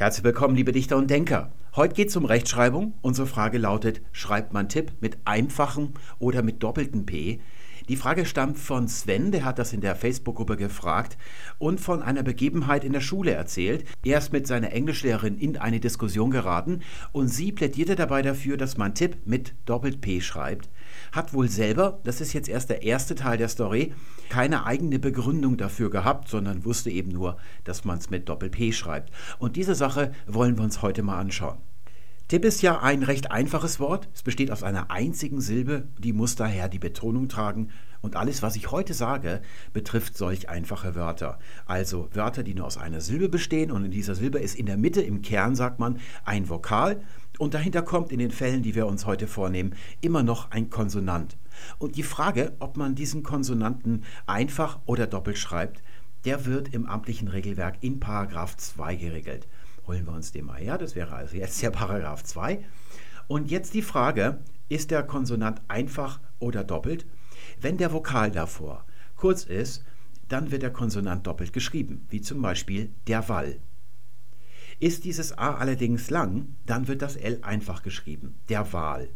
Herzlich willkommen, liebe Dichter und Denker. Heute geht es um Rechtschreibung. Unsere Frage lautet, schreibt man Tipp mit einfachem oder mit doppeltem P? Die Frage stammt von Sven, der hat das in der Facebook-Gruppe gefragt und von einer Begebenheit in der Schule erzählt. Er ist mit seiner Englischlehrerin in eine Diskussion geraten und sie plädierte dabei dafür, dass man Tipp mit Doppelt-P schreibt. Hat wohl selber, das ist jetzt erst der erste Teil der Story, keine eigene Begründung dafür gehabt, sondern wusste eben nur, dass man es mit Doppel-P schreibt. Und diese Sache wollen wir uns heute mal anschauen. Tipp ist ja ein recht einfaches Wort. Es besteht aus einer einzigen Silbe, die muss daher die Betonung tragen. Und alles, was ich heute sage, betrifft solch einfache Wörter. Also Wörter, die nur aus einer Silbe bestehen und in dieser Silbe ist in der Mitte, im Kern sagt man, ein Vokal und dahinter kommt in den Fällen, die wir uns heute vornehmen, immer noch ein Konsonant. Und die Frage, ob man diesen Konsonanten einfach oder doppelt schreibt, der wird im amtlichen Regelwerk in Paragraph 2 geregelt holen wir uns den mal her. Das wäre also jetzt der Paragraph 2. Und jetzt die Frage, ist der Konsonant einfach oder doppelt? Wenn der Vokal davor kurz ist, dann wird der Konsonant doppelt geschrieben, wie zum Beispiel der Wall. Ist dieses A allerdings lang, dann wird das L einfach geschrieben, der Wahl.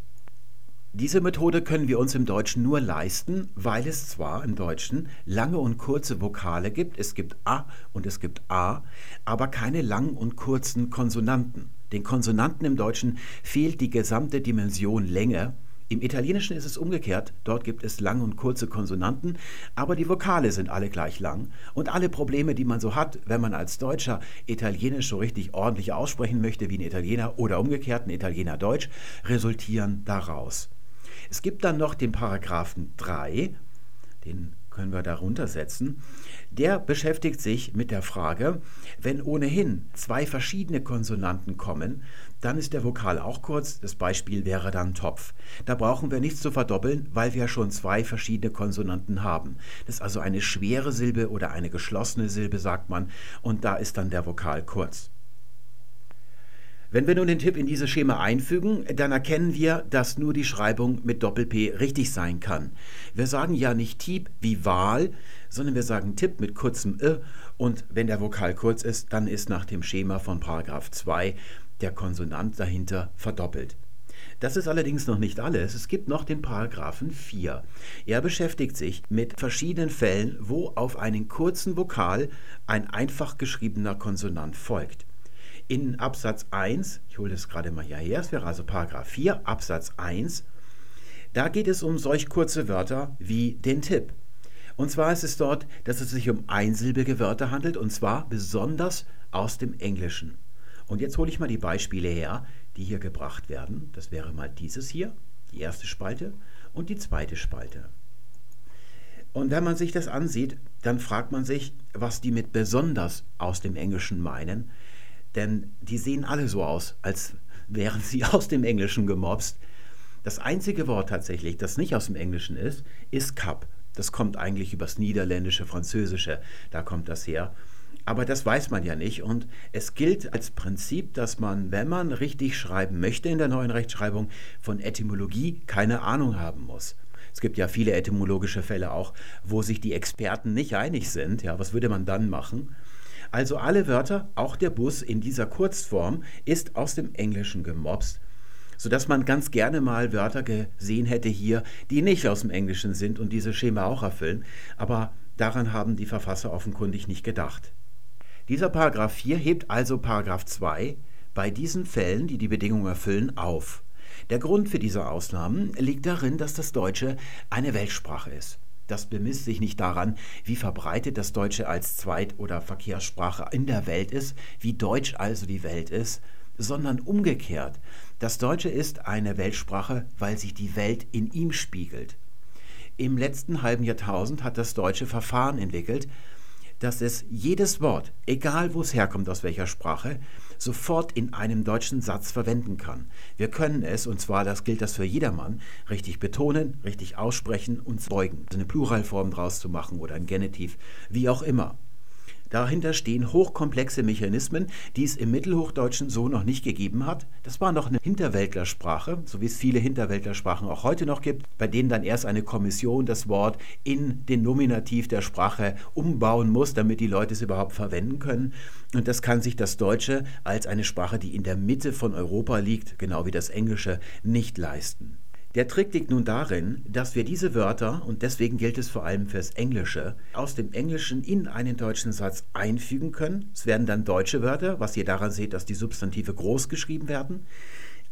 Diese Methode können wir uns im Deutschen nur leisten, weil es zwar im Deutschen lange und kurze Vokale gibt, es gibt A und es gibt A, aber keine langen und kurzen Konsonanten. Den Konsonanten im Deutschen fehlt die gesamte Dimension Länge. Im Italienischen ist es umgekehrt, dort gibt es lange und kurze Konsonanten, aber die Vokale sind alle gleich lang. Und alle Probleme, die man so hat, wenn man als Deutscher Italienisch so richtig ordentlich aussprechen möchte wie ein Italiener oder umgekehrt ein Italiener Deutsch, resultieren daraus. Es gibt dann noch den Paragraphen 3, den können wir darunter setzen. Der beschäftigt sich mit der Frage, wenn ohnehin zwei verschiedene Konsonanten kommen, dann ist der Vokal auch kurz. Das Beispiel wäre dann Topf. Da brauchen wir nichts zu verdoppeln, weil wir schon zwei verschiedene Konsonanten haben. Das ist also eine schwere Silbe oder eine geschlossene Silbe, sagt man, und da ist dann der Vokal kurz. Wenn wir nun den Tipp in dieses Schema einfügen, dann erkennen wir, dass nur die Schreibung mit Doppel-P richtig sein kann. Wir sagen ja nicht Tiep wie Wahl, sondern wir sagen Tipp mit kurzem Ö und wenn der Vokal kurz ist, dann ist nach dem Schema von Paragraph 2 der Konsonant dahinter verdoppelt. Das ist allerdings noch nicht alles. Es gibt noch den Paragraphen 4. Er beschäftigt sich mit verschiedenen Fällen, wo auf einen kurzen Vokal ein einfach geschriebener Konsonant folgt in Absatz 1, ich hole das gerade mal hierher, es wäre also Paragraph 4, Absatz 1, da geht es um solch kurze Wörter wie den Tipp. Und zwar ist es dort, dass es sich um einsilbige Wörter handelt und zwar besonders aus dem Englischen. Und jetzt hole ich mal die Beispiele her, die hier gebracht werden. Das wäre mal dieses hier, die erste Spalte und die zweite Spalte. Und wenn man sich das ansieht, dann fragt man sich, was die mit besonders aus dem Englischen meinen. Denn die sehen alle so aus, als wären sie aus dem Englischen gemobst. Das einzige Wort tatsächlich, das nicht aus dem Englischen ist, ist Cup. Das kommt eigentlich übers Niederländische, Französische, da kommt das her. Aber das weiß man ja nicht und es gilt als Prinzip, dass man, wenn man richtig schreiben möchte in der neuen Rechtschreibung, von Etymologie keine Ahnung haben muss. Es gibt ja viele etymologische Fälle auch, wo sich die Experten nicht einig sind. Ja, was würde man dann machen? Also alle Wörter, auch der Bus in dieser Kurzform, ist aus dem Englischen gemobst, sodass man ganz gerne mal Wörter gesehen hätte hier, die nicht aus dem Englischen sind und diese Schema auch erfüllen, aber daran haben die Verfasser offenkundig nicht gedacht. Dieser Paragraph 4 hebt also Paragraph 2 bei diesen Fällen, die die Bedingungen erfüllen, auf. Der Grund für diese Ausnahmen liegt darin, dass das Deutsche eine Weltsprache ist. Das bemisst sich nicht daran, wie verbreitet das Deutsche als Zweit- oder Verkehrssprache in der Welt ist, wie deutsch also die Welt ist, sondern umgekehrt. Das Deutsche ist eine Weltsprache, weil sich die Welt in ihm spiegelt. Im letzten halben Jahrtausend hat das Deutsche Verfahren entwickelt, dass es jedes Wort, egal wo es herkommt, aus welcher Sprache, sofort in einem deutschen Satz verwenden kann. Wir können es, und zwar das gilt das für jedermann, richtig betonen, richtig aussprechen und beugen. Also eine Pluralform draus zu machen oder ein Genitiv, wie auch immer. Dahinter stehen hochkomplexe Mechanismen, die es im Mittelhochdeutschen so noch nicht gegeben hat. Das war noch eine Hinterwäldlersprache, so wie es viele Hinterwäldlersprachen auch heute noch gibt, bei denen dann erst eine Kommission das Wort in den Nominativ der Sprache umbauen muss, damit die Leute es überhaupt verwenden können. Und das kann sich das Deutsche als eine Sprache, die in der Mitte von Europa liegt, genau wie das Englische, nicht leisten. Der Trick liegt nun darin, dass wir diese Wörter, und deswegen gilt es vor allem fürs Englische, aus dem Englischen in einen deutschen Satz einfügen können. Es werden dann deutsche Wörter, was ihr daran seht, dass die Substantive groß geschrieben werden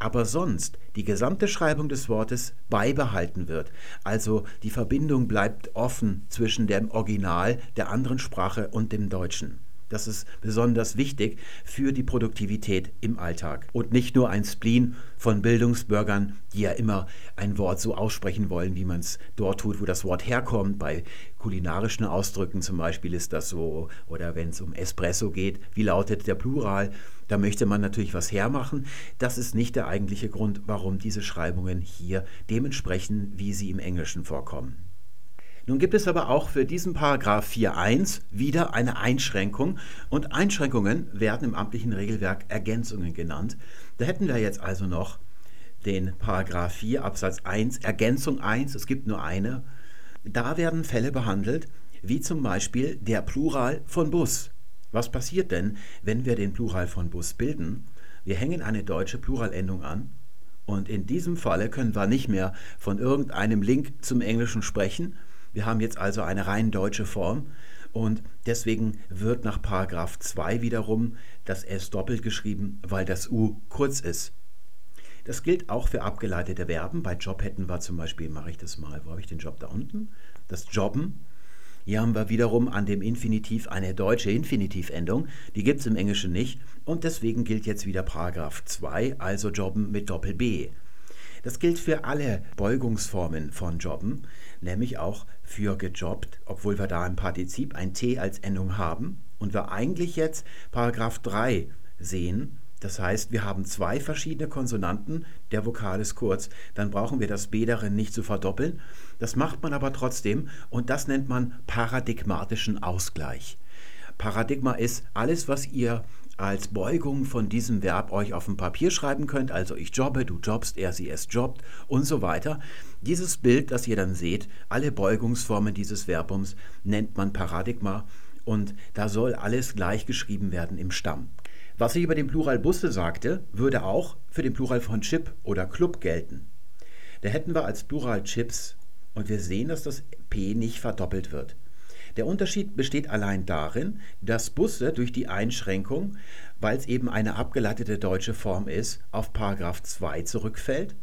aber sonst die gesamte Schreibung des Wortes beibehalten wird. Also die Verbindung bleibt offen zwischen dem Original der anderen Sprache und dem Deutschen. Das ist besonders wichtig für die Produktivität im Alltag. Und nicht nur ein Spleen von Bildungsbürgern, die ja immer ein Wort so aussprechen wollen, wie man es dort tut, wo das Wort herkommt. Bei kulinarischen Ausdrücken zum Beispiel ist das so. Oder wenn es um Espresso geht, wie lautet der Plural? Da möchte man natürlich was hermachen. Das ist nicht der eigentliche Grund, warum diese Schreibungen hier dementsprechend, wie sie im Englischen vorkommen. Nun gibt es aber auch für diesen Paragraph 4.1 wieder eine Einschränkung und Einschränkungen werden im amtlichen Regelwerk Ergänzungen genannt. Da hätten wir jetzt also noch den Paragraph 4 Absatz 1 Ergänzung 1, es gibt nur eine. Da werden Fälle behandelt, wie zum Beispiel der Plural von Bus. Was passiert denn, wenn wir den Plural von Bus bilden? Wir hängen eine deutsche Pluralendung an und in diesem Falle können wir nicht mehr von irgendeinem Link zum Englischen sprechen, wir haben jetzt also eine rein deutsche Form und deswegen wird nach Paragraph 2 wiederum das S doppelt geschrieben, weil das U kurz ist. Das gilt auch für abgeleitete Verben. Bei Job hätten wir zum Beispiel, mache ich das mal, wo habe ich den Job da unten? Das Jobben. Hier haben wir wiederum an dem Infinitiv eine deutsche Infinitivendung. Die gibt es im Englischen nicht. Und deswegen gilt jetzt wieder Paragraph 2, also Jobben mit Doppel B. Das gilt für alle Beugungsformen von Jobben, nämlich auch für gejobbt, obwohl wir da im Partizip ein T als Endung haben und wir eigentlich jetzt Paragraph 3 sehen. Das heißt, wir haben zwei verschiedene Konsonanten, der Vokal ist kurz, dann brauchen wir das B darin nicht zu verdoppeln. Das macht man aber trotzdem und das nennt man paradigmatischen Ausgleich. Paradigma ist alles, was ihr als Beugung von diesem Verb euch auf dem Papier schreiben könnt, also ich jobbe, du jobbst, er, sie, es jobbt und so weiter. Dieses Bild, das ihr dann seht, alle Beugungsformen dieses Verbums nennt man Paradigma und da soll alles gleich geschrieben werden im Stamm. Was ich über den Plural Busse sagte, würde auch für den Plural von Chip oder Club gelten. Da hätten wir als Plural Chips und wir sehen, dass das P nicht verdoppelt wird. Der Unterschied besteht allein darin, dass Busse durch die Einschränkung, weil es eben eine abgeleitete deutsche Form ist, auf Paragraph 2 zurückfällt,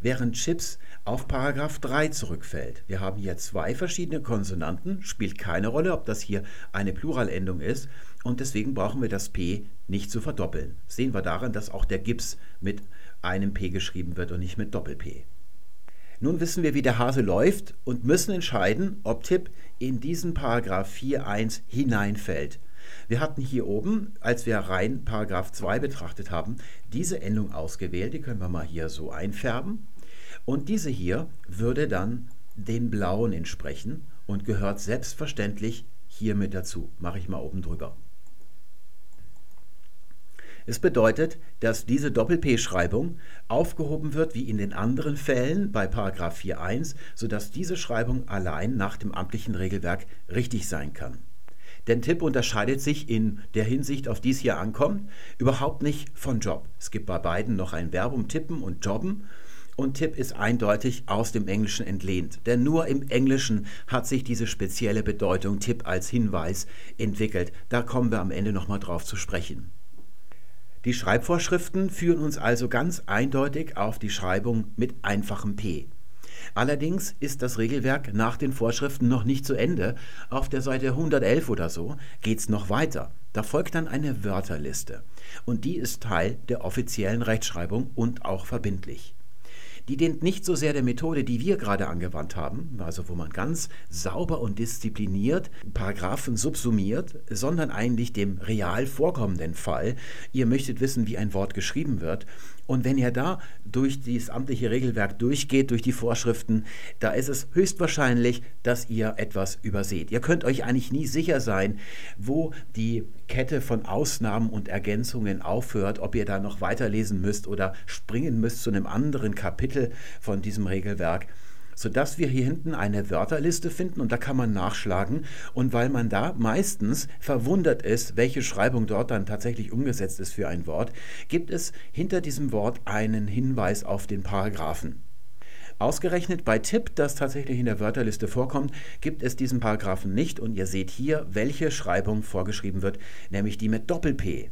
während Chips auf Paragraph 3 zurückfällt. Wir haben hier zwei verschiedene Konsonanten, spielt keine Rolle, ob das hier eine Pluralendung ist und deswegen brauchen wir das P nicht zu verdoppeln. sehen wir daran, dass auch der Gips mit einem P geschrieben wird und nicht mit Doppel-P. Nun wissen wir, wie der Hase läuft und müssen entscheiden, ob Tipp in diesen Paragraph 4.1 hineinfällt. Wir hatten hier oben, als wir rein Paragraph 2 betrachtet haben, diese Endung ausgewählt. Die können wir mal hier so einfärben. Und diese hier würde dann den blauen entsprechen und gehört selbstverständlich hier mit dazu. Mache ich mal oben drüber. Es bedeutet, dass diese Doppel-P-Schreibung aufgehoben wird wie in den anderen Fällen bei 4.1, sodass diese Schreibung allein nach dem amtlichen Regelwerk richtig sein kann. Denn Tipp unterscheidet sich in der Hinsicht, auf die es hier ankommt, überhaupt nicht von Job. Es gibt bei beiden noch ein Verbum tippen und jobben und Tipp ist eindeutig aus dem Englischen entlehnt. Denn nur im Englischen hat sich diese spezielle Bedeutung Tipp als Hinweis entwickelt. Da kommen wir am Ende nochmal drauf zu sprechen. Die Schreibvorschriften führen uns also ganz eindeutig auf die Schreibung mit einfachem P. Allerdings ist das Regelwerk nach den Vorschriften noch nicht zu Ende. Auf der Seite 111 oder so geht es noch weiter. Da folgt dann eine Wörterliste und die ist Teil der offiziellen Rechtschreibung und auch verbindlich. Die dient nicht so sehr der Methode, die wir gerade angewandt haben, also wo man ganz sauber und diszipliniert Paragraphen subsumiert, sondern eigentlich dem real vorkommenden Fall. Ihr möchtet wissen, wie ein Wort geschrieben wird. Und wenn ihr da durch dieses amtliche Regelwerk durchgeht, durch die Vorschriften, da ist es höchstwahrscheinlich, dass ihr etwas überseht. Ihr könnt euch eigentlich nie sicher sein, wo die Kette von Ausnahmen und Ergänzungen aufhört, ob ihr da noch weiterlesen müsst oder springen müsst zu einem anderen Kapitel von diesem Regelwerk sodass wir hier hinten eine Wörterliste finden und da kann man nachschlagen. Und weil man da meistens verwundert ist, welche Schreibung dort dann tatsächlich umgesetzt ist für ein Wort, gibt es hinter diesem Wort einen Hinweis auf den Paragraphen. Ausgerechnet bei Tipp, das tatsächlich in der Wörterliste vorkommt, gibt es diesen Paragraphen nicht und ihr seht hier, welche Schreibung vorgeschrieben wird, nämlich die mit Doppel-P.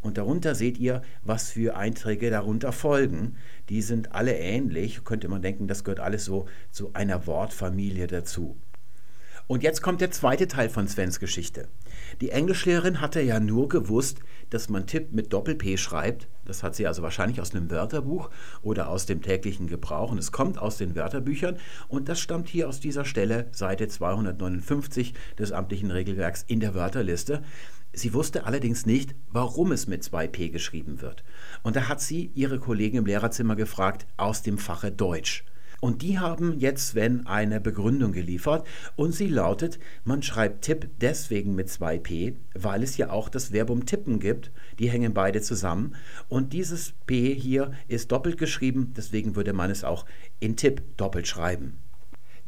Und darunter seht ihr, was für Einträge darunter folgen. Die sind alle ähnlich. Könnte man denken, das gehört alles so zu einer Wortfamilie dazu. Und jetzt kommt der zweite Teil von Svens Geschichte. Die Englischlehrerin hatte ja nur gewusst, dass man Tipp mit Doppel-P schreibt. Das hat sie also wahrscheinlich aus einem Wörterbuch oder aus dem täglichen Gebrauch. Und es kommt aus den Wörterbüchern. Und das stammt hier aus dieser Stelle, Seite 259 des amtlichen Regelwerks in der Wörterliste. Sie wusste allerdings nicht, warum es mit 2p geschrieben wird. Und da hat sie ihre Kollegen im Lehrerzimmer gefragt aus dem Fache Deutsch. Und die haben jetzt Sven eine Begründung geliefert und sie lautet, man schreibt Tipp deswegen mit 2p, weil es ja auch das Verbum tippen gibt, die hängen beide zusammen und dieses p hier ist doppelt geschrieben, deswegen würde man es auch in Tipp doppelt schreiben.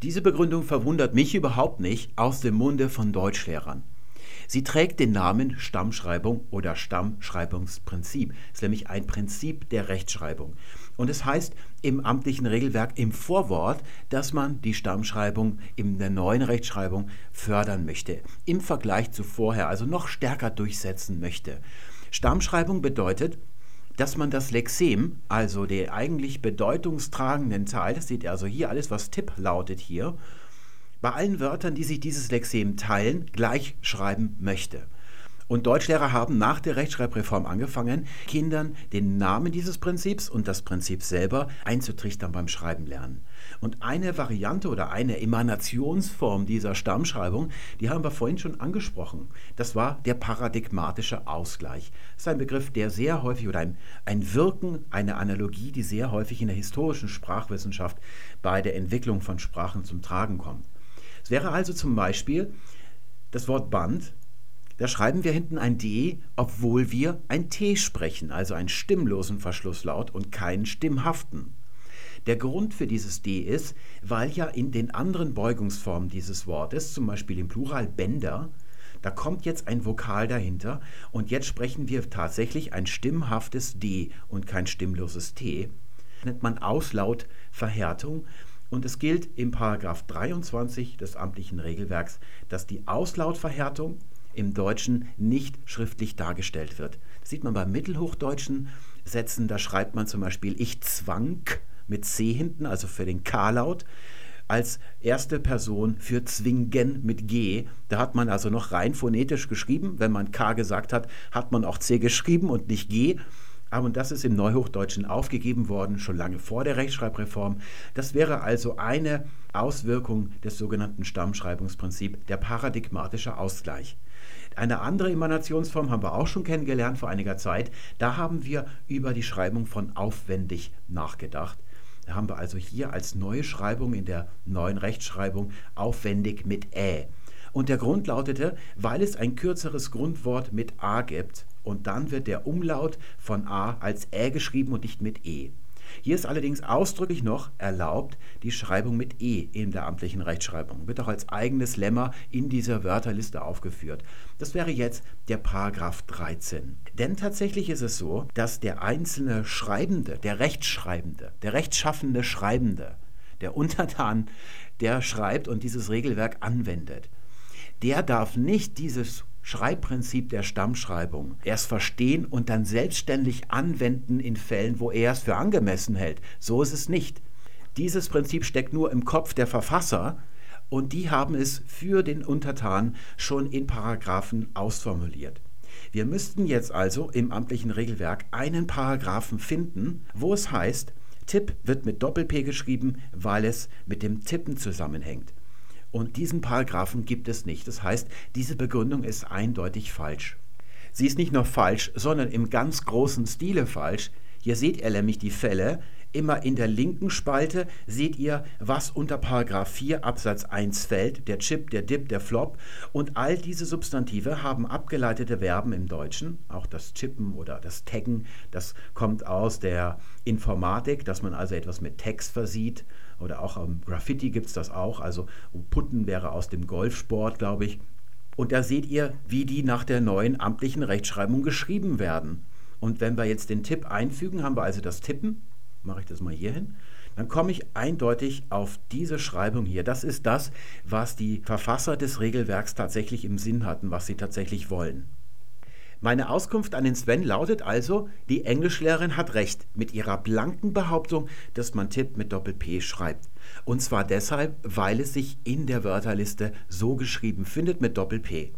Diese Begründung verwundert mich überhaupt nicht aus dem Munde von Deutschlehrern. Sie trägt den Namen Stammschreibung oder Stammschreibungsprinzip. Es ist nämlich ein Prinzip der Rechtschreibung. Und es heißt im amtlichen Regelwerk im Vorwort, dass man die Stammschreibung in der neuen Rechtschreibung fördern möchte, im Vergleich zu vorher, also noch stärker durchsetzen möchte. Stammschreibung bedeutet, dass man das Lexem, also den eigentlich bedeutungstragenden Teil, das ihr also hier alles, was Tipp lautet hier, bei allen Wörtern, die sich dieses Lexem teilen, gleich schreiben möchte. Und Deutschlehrer haben nach der Rechtschreibreform angefangen, Kindern den Namen dieses Prinzips und das Prinzip selber einzutrichtern beim Schreiben lernen. Und eine Variante oder eine Emanationsform dieser Stammschreibung, die haben wir vorhin schon angesprochen. Das war der paradigmatische Ausgleich. Das ist ein Begriff, der sehr häufig oder ein, ein Wirken, eine Analogie, die sehr häufig in der historischen Sprachwissenschaft bei der Entwicklung von Sprachen zum Tragen kommt. Es wäre also zum Beispiel das Wort Band. Da schreiben wir hinten ein D, obwohl wir ein T sprechen, also einen stimmlosen Verschlusslaut und keinen stimmhaften. Der Grund für dieses D ist, weil ja in den anderen Beugungsformen dieses Wortes, zum Beispiel im Plural Bänder, da kommt jetzt ein Vokal dahinter und jetzt sprechen wir tatsächlich ein stimmhaftes D und kein stimmloses T. Das nennt man Auslautverhärtung und es gilt im Paragraph 23 des amtlichen Regelwerks, dass die Auslautverhärtung im Deutschen nicht schriftlich dargestellt wird. Das sieht man bei mittelhochdeutschen Sätzen, da schreibt man zum Beispiel ich zwang mit C hinten, also für den K-Laut, als erste Person für zwingen mit G. Da hat man also noch rein phonetisch geschrieben. Wenn man K gesagt hat, hat man auch C geschrieben und nicht G. Aber das ist im Neuhochdeutschen aufgegeben worden, schon lange vor der Rechtschreibreform. Das wäre also eine Auswirkung des sogenannten Stammschreibungsprinzips, der paradigmatische Ausgleich. Eine andere Emanationsform haben wir auch schon kennengelernt vor einiger Zeit. Da haben wir über die Schreibung von aufwendig nachgedacht. Da haben wir also hier als neue Schreibung in der neuen Rechtschreibung aufwendig mit Ä. Und der Grund lautete, weil es ein kürzeres Grundwort mit A gibt, und dann wird der Umlaut von A als Ä geschrieben und nicht mit E. Hier ist allerdings ausdrücklich noch erlaubt die Schreibung mit E in der amtlichen Rechtschreibung. Wird auch als eigenes Lemma in dieser Wörterliste aufgeführt. Das wäre jetzt der Paragraph 13. Denn tatsächlich ist es so, dass der einzelne Schreibende, der Rechtschreibende, der rechtschaffende Schreibende, der Untertan, der schreibt und dieses Regelwerk anwendet, der darf nicht dieses Schreibprinzip der Stammschreibung erst verstehen und dann selbstständig anwenden in Fällen, wo er es für angemessen hält. So ist es nicht. Dieses Prinzip steckt nur im Kopf der Verfasser und die haben es für den Untertan schon in Paragraphen ausformuliert. Wir müssten jetzt also im amtlichen Regelwerk einen Paragraphen finden, wo es heißt, Tipp wird mit Doppel-P geschrieben, weil es mit dem Tippen zusammenhängt. Und diesen Paragraphen gibt es nicht. Das heißt, diese Begründung ist eindeutig falsch. Sie ist nicht nur falsch, sondern im ganz großen Stile falsch. Hier seht ihr nämlich die Fälle, immer in der linken Spalte seht ihr, was unter Paragraph 4 Absatz 1 fällt, der Chip, der Dip, der Flop. Und all diese Substantive haben abgeleitete Verben im Deutschen. Auch das Chippen oder das Taggen, das kommt aus der Informatik, dass man also etwas mit Text versieht. Oder auch am Graffiti gibt es das auch. Also Putten wäre aus dem Golfsport, glaube ich. Und da seht ihr, wie die nach der neuen amtlichen Rechtschreibung geschrieben werden. Und wenn wir jetzt den Tipp einfügen, haben wir also das Tippen mache ich das mal hier hin, dann komme ich eindeutig auf diese Schreibung hier. Das ist das, was die Verfasser des Regelwerks tatsächlich im Sinn hatten, was sie tatsächlich wollen. Meine Auskunft an den Sven lautet also, die Englischlehrerin hat recht mit ihrer blanken Behauptung, dass man Tipp mit Doppel-P schreibt. Und zwar deshalb, weil es sich in der Wörterliste so geschrieben findet mit Doppel-P.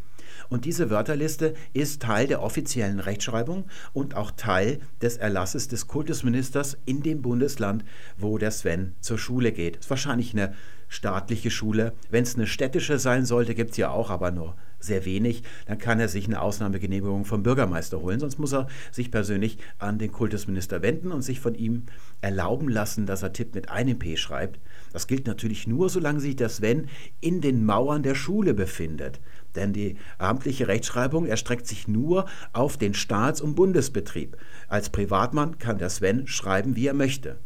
Und diese Wörterliste ist Teil der offiziellen Rechtschreibung und auch Teil des Erlasses des Kultusministers in dem Bundesland, wo der Sven zur Schule geht. Ist wahrscheinlich eine staatliche Schule. Wenn es eine städtische sein sollte, gibt es ja auch, aber nur sehr wenig. Dann kann er sich eine Ausnahmegenehmigung vom Bürgermeister holen. Sonst muss er sich persönlich an den Kultusminister wenden und sich von ihm erlauben lassen, dass er Tipp mit einem P schreibt. Das gilt natürlich nur, solange sich der Sven in den Mauern der Schule befindet. Denn die amtliche Rechtschreibung erstreckt sich nur auf den Staats- und Bundesbetrieb. Als Privatmann kann der Sven schreiben, wie er möchte.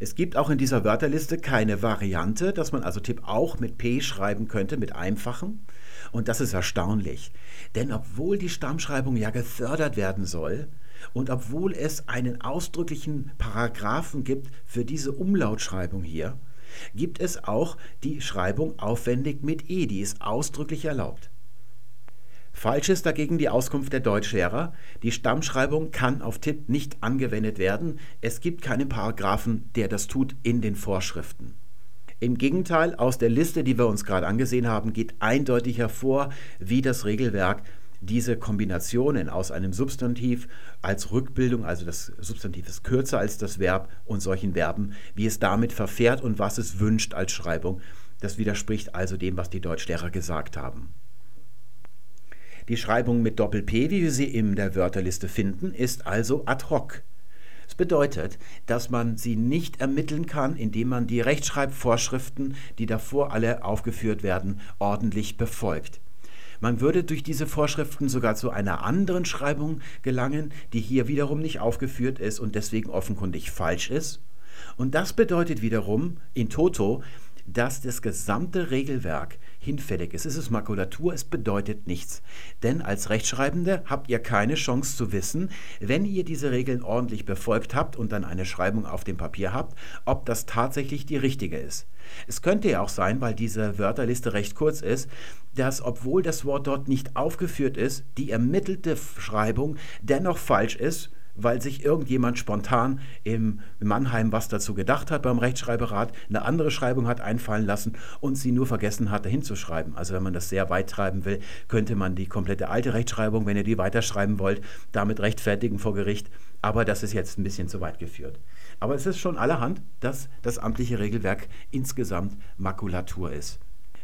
Es gibt auch in dieser Wörterliste keine Variante, dass man also Tipp auch mit P schreiben könnte, mit einfachen. Und das ist erstaunlich. Denn obwohl die Stammschreibung ja gefördert werden soll und obwohl es einen ausdrücklichen Paragraphen gibt für diese Umlautschreibung hier, gibt es auch die Schreibung aufwendig mit E, die ist ausdrücklich erlaubt. Falsch ist dagegen die Auskunft der Deutschlehrer. Die Stammschreibung kann auf Tipp nicht angewendet werden. Es gibt keinen Paragraphen, der das tut in den Vorschriften. Im Gegenteil, aus der Liste, die wir uns gerade angesehen haben, geht eindeutig hervor, wie das Regelwerk diese Kombinationen aus einem Substantiv als Rückbildung, also das Substantiv ist kürzer als das Verb und solchen Verben, wie es damit verfährt und was es wünscht als Schreibung. Das widerspricht also dem, was die Deutschlehrer gesagt haben. Die Schreibung mit Doppel-P, wie wir sie in der Wörterliste finden, ist also ad hoc. Das bedeutet, dass man sie nicht ermitteln kann, indem man die Rechtschreibvorschriften, die davor alle aufgeführt werden, ordentlich befolgt. Man würde durch diese Vorschriften sogar zu einer anderen Schreibung gelangen, die hier wiederum nicht aufgeführt ist und deswegen offenkundig falsch ist. Und das bedeutet wiederum in toto, dass das gesamte Regelwerk hinfällig ist. Es ist Makulatur, es bedeutet nichts. Denn als Rechtschreibende habt ihr keine Chance zu wissen, wenn ihr diese Regeln ordentlich befolgt habt und dann eine Schreibung auf dem Papier habt, ob das tatsächlich die richtige ist. Es könnte ja auch sein, weil diese Wörterliste recht kurz ist, dass obwohl das Wort dort nicht aufgeführt ist, die ermittelte Schreibung dennoch falsch ist weil sich irgendjemand spontan im Mannheim was dazu gedacht hat beim Rechtschreiberat, eine andere Schreibung hat einfallen lassen und sie nur vergessen hatte hinzuschreiben. Also wenn man das sehr weit treiben will, könnte man die komplette alte Rechtschreibung, wenn ihr die weiterschreiben wollt, damit rechtfertigen vor Gericht. Aber das ist jetzt ein bisschen zu weit geführt. Aber es ist schon allerhand, dass das amtliche Regelwerk insgesamt Makulatur ist.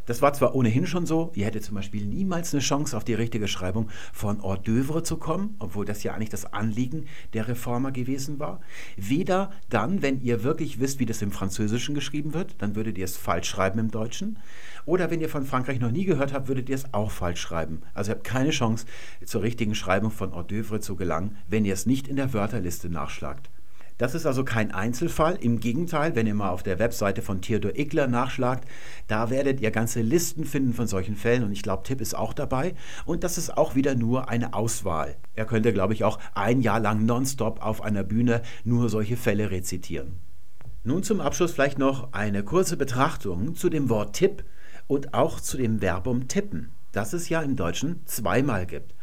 Das war zwar ohnehin schon so, ihr hättet zum Beispiel niemals eine Chance, auf die richtige Schreibung von hors d'oeuvre zu kommen, obwohl das ja eigentlich das Anliegen der Reformer gewesen war. Weder dann, wenn ihr wirklich wisst, wie das im Französischen geschrieben wird, dann würdet ihr es falsch schreiben im Deutschen. Oder wenn ihr von Frankreich noch nie gehört habt, würdet ihr es auch falsch schreiben. Also ihr habt keine Chance, zur richtigen Schreibung von hors d'oeuvre zu gelangen, wenn ihr es nicht in der Wörterliste nachschlagt. Das ist also kein Einzelfall. Im Gegenteil, wenn ihr mal auf der Webseite von Theodor Ickler nachschlagt, da werdet ihr ganze Listen finden von solchen Fällen und ich glaube, Tipp ist auch dabei. Und das ist auch wieder nur eine Auswahl. Er könnte, glaube ich, auch ein Jahr lang nonstop auf einer Bühne nur solche Fälle rezitieren. Nun zum Abschluss vielleicht noch eine kurze Betrachtung zu dem Wort Tipp und auch zu dem Verbum tippen, das es ja im Deutschen zweimal gibt.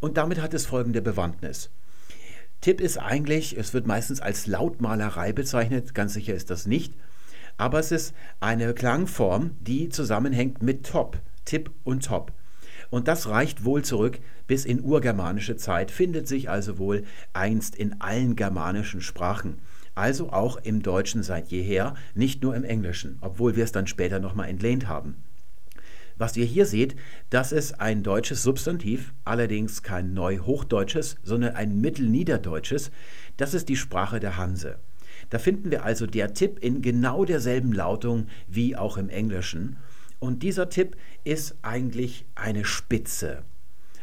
Und damit hat es folgende Bewandtnis. Tipp ist eigentlich, es wird meistens als Lautmalerei bezeichnet, ganz sicher ist das nicht, aber es ist eine Klangform, die zusammenhängt mit Top, Tipp und Top. Und das reicht wohl zurück bis in urgermanische Zeit, findet sich also wohl einst in allen germanischen Sprachen. Also auch im Deutschen seit jeher, nicht nur im Englischen, obwohl wir es dann später nochmal entlehnt haben. Was ihr hier seht, das ist ein deutsches Substantiv, allerdings kein Neuhochdeutsches, sondern ein Mittelniederdeutsches. Das ist die Sprache der Hanse. Da finden wir also der Tipp in genau derselben Lautung wie auch im Englischen. Und dieser Tipp ist eigentlich eine Spitze.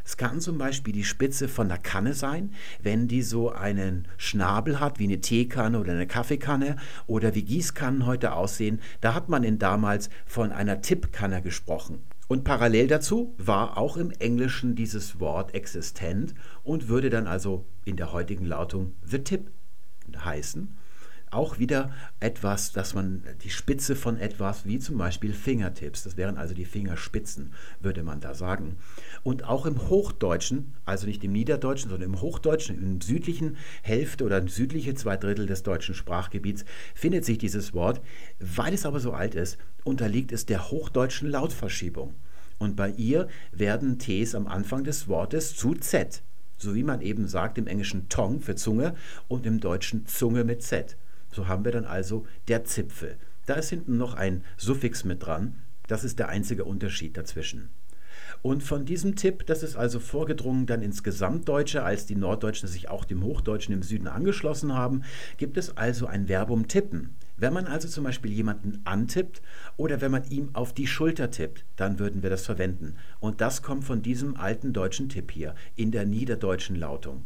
Es kann zum Beispiel die Spitze von der Kanne sein, wenn die so einen Schnabel hat, wie eine Teekanne oder eine Kaffeekanne oder wie Gießkannen heute aussehen. Da hat man in damals von einer Tippkanne gesprochen. Und parallel dazu war auch im Englischen dieses Wort existent und würde dann also in der heutigen Lautung The Tip heißen auch wieder etwas, dass man die Spitze von etwas, wie zum Beispiel Fingertips, das wären also die Fingerspitzen, würde man da sagen. Und auch im Hochdeutschen, also nicht im Niederdeutschen, sondern im Hochdeutschen, im südlichen Hälfte oder im südlichen zwei Drittel des deutschen Sprachgebiets, findet sich dieses Wort. Weil es aber so alt ist, unterliegt es der hochdeutschen Lautverschiebung. Und bei ihr werden Ts am Anfang des Wortes zu Z so wie man eben sagt im Englischen Tong für Zunge und im Deutschen Zunge mit Z. So haben wir dann also der Zipfel. Da ist hinten noch ein Suffix mit dran. Das ist der einzige Unterschied dazwischen. Und von diesem Tipp, das ist also vorgedrungen dann ins Gesamtdeutsche, als die Norddeutschen sich auch dem Hochdeutschen im Süden angeschlossen haben, gibt es also ein Verbum tippen. Wenn man also zum Beispiel jemanden antippt oder wenn man ihm auf die Schulter tippt, dann würden wir das verwenden. Und das kommt von diesem alten deutschen Tipp hier in der niederdeutschen Lautung.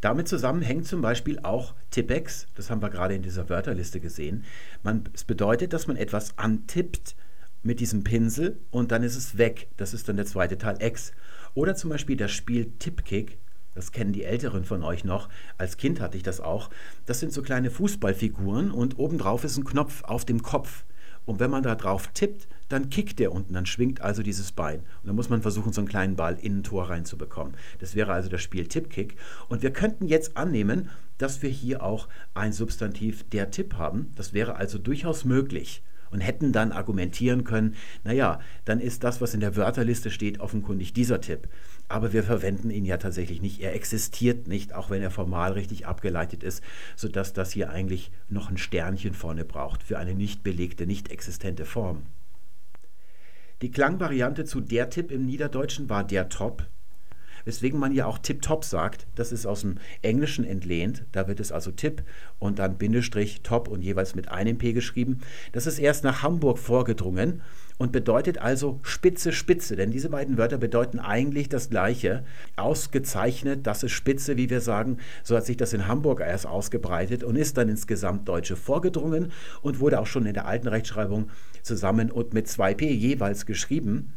Damit zusammenhängt zum Beispiel auch Tippex, das haben wir gerade in dieser Wörterliste gesehen. Man, es bedeutet, dass man etwas antippt mit diesem Pinsel und dann ist es weg. Das ist dann der zweite Teil X. Oder zum Beispiel das Spiel Tippkick, das kennen die Älteren von euch noch. Als Kind hatte ich das auch. Das sind so kleine Fußballfiguren und obendrauf ist ein Knopf auf dem Kopf. Und wenn man da drauf tippt, dann kickt der unten, dann schwingt also dieses Bein. Und dann muss man versuchen, so einen kleinen Ball in ein Tor reinzubekommen. Das wäre also das Spiel Tippkick. Und wir könnten jetzt annehmen, dass wir hier auch ein Substantiv der Tipp haben. Das wäre also durchaus möglich und hätten dann argumentieren können, naja, dann ist das, was in der Wörterliste steht, offenkundig dieser Tipp. Aber wir verwenden ihn ja tatsächlich nicht. Er existiert nicht, auch wenn er formal richtig abgeleitet ist, sodass das hier eigentlich noch ein Sternchen vorne braucht für eine nicht belegte, nicht existente Form. Die Klangvariante zu der Tipp im Niederdeutschen war der Top, weswegen man ja auch Tip-Top sagt. Das ist aus dem Englischen entlehnt. Da wird es also Tipp und dann Bindestrich Top und jeweils mit einem P geschrieben. Das ist erst nach Hamburg vorgedrungen und bedeutet also Spitze, Spitze, denn diese beiden Wörter bedeuten eigentlich das Gleiche. Ausgezeichnet, das ist Spitze, wie wir sagen, so hat sich das in Hamburg erst ausgebreitet und ist dann ins Gesamtdeutsche vorgedrungen und wurde auch schon in der alten Rechtschreibung zusammen und mit 2p jeweils geschrieben.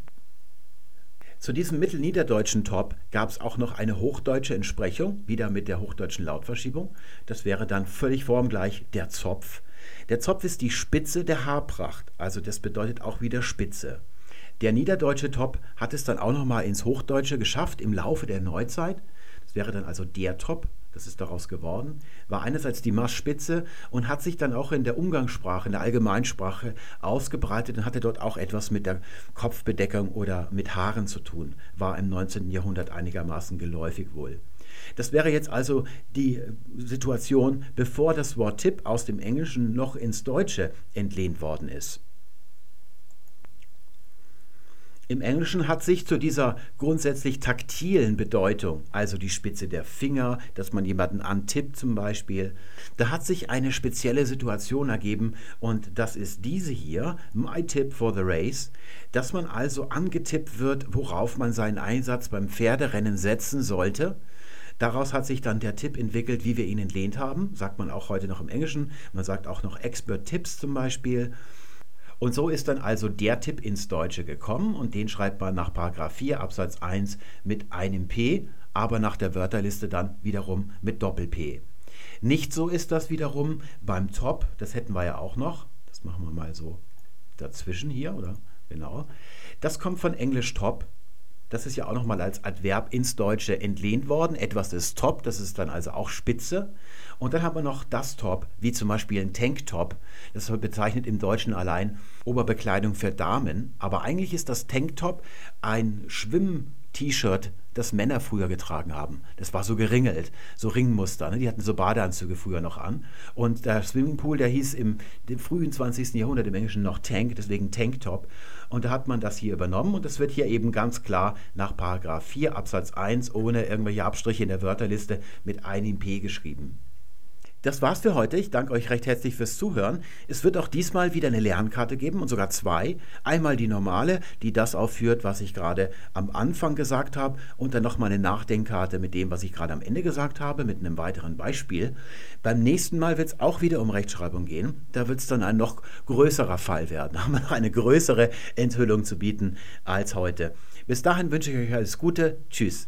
Zu diesem mittelniederdeutschen Top gab es auch noch eine hochdeutsche Entsprechung, wieder mit der hochdeutschen Lautverschiebung. Das wäre dann völlig formgleich der Zopf. Der Zopf ist die Spitze der Haarpracht, also das bedeutet auch wieder Spitze. Der niederdeutsche Top hat es dann auch noch mal ins Hochdeutsche geschafft im Laufe der Neuzeit. Das wäre dann also der Top das ist daraus geworden, war einerseits die Maßspitze und hat sich dann auch in der Umgangssprache, in der Allgemeinsprache ausgebreitet und hatte dort auch etwas mit der Kopfbedeckung oder mit Haaren zu tun, war im 19. Jahrhundert einigermaßen geläufig wohl. Das wäre jetzt also die Situation, bevor das Wort Tipp aus dem Englischen noch ins Deutsche entlehnt worden ist. Im Englischen hat sich zu dieser grundsätzlich taktilen Bedeutung, also die Spitze der Finger, dass man jemanden antippt zum Beispiel, da hat sich eine spezielle Situation ergeben und das ist diese hier, My Tip for the Race, dass man also angetippt wird, worauf man seinen Einsatz beim Pferderennen setzen sollte. Daraus hat sich dann der Tipp entwickelt, wie wir ihn entlehnt haben, sagt man auch heute noch im Englischen. Man sagt auch noch Expert Tips zum Beispiel. Und so ist dann also der Tipp ins Deutsche gekommen und den schreibt man nach 4 Absatz 1 mit einem P, aber nach der Wörterliste dann wiederum mit Doppel-P. Nicht so ist das wiederum beim Top, das hätten wir ja auch noch. Das machen wir mal so dazwischen hier, oder? Genau. Das kommt von Englisch Top. Das ist ja auch nochmal als Adverb ins Deutsche entlehnt worden. Etwas ist top, das ist dann also auch Spitze. Und dann haben wir noch das Top, wie zum Beispiel ein Tanktop. Das bezeichnet im Deutschen allein Oberbekleidung für Damen. Aber eigentlich ist das Tanktop ein Schwimm T-Shirt, das Männer früher getragen haben. Das war so geringelt, so Ringmuster. Ne? Die hatten so Badeanzüge früher noch an. Und der Swimmingpool, der hieß im, im frühen 20. Jahrhundert im Englischen noch Tank, deswegen Tanktop. Und da hat man das hier übernommen und das wird hier eben ganz klar nach Paragraph 4 Absatz 1 ohne irgendwelche Abstriche in der Wörterliste mit einem P geschrieben. Das war's für heute. Ich danke euch recht herzlich fürs Zuhören. Es wird auch diesmal wieder eine Lernkarte geben und sogar zwei. Einmal die normale, die das aufführt, was ich gerade am Anfang gesagt habe, und dann nochmal eine Nachdenkkarte mit dem, was ich gerade am Ende gesagt habe, mit einem weiteren Beispiel. Beim nächsten Mal wird es auch wieder um Rechtschreibung gehen. Da wird es dann ein noch größerer Fall werden. Da haben wir noch eine größere Enthüllung zu bieten als heute. Bis dahin wünsche ich euch alles Gute. Tschüss.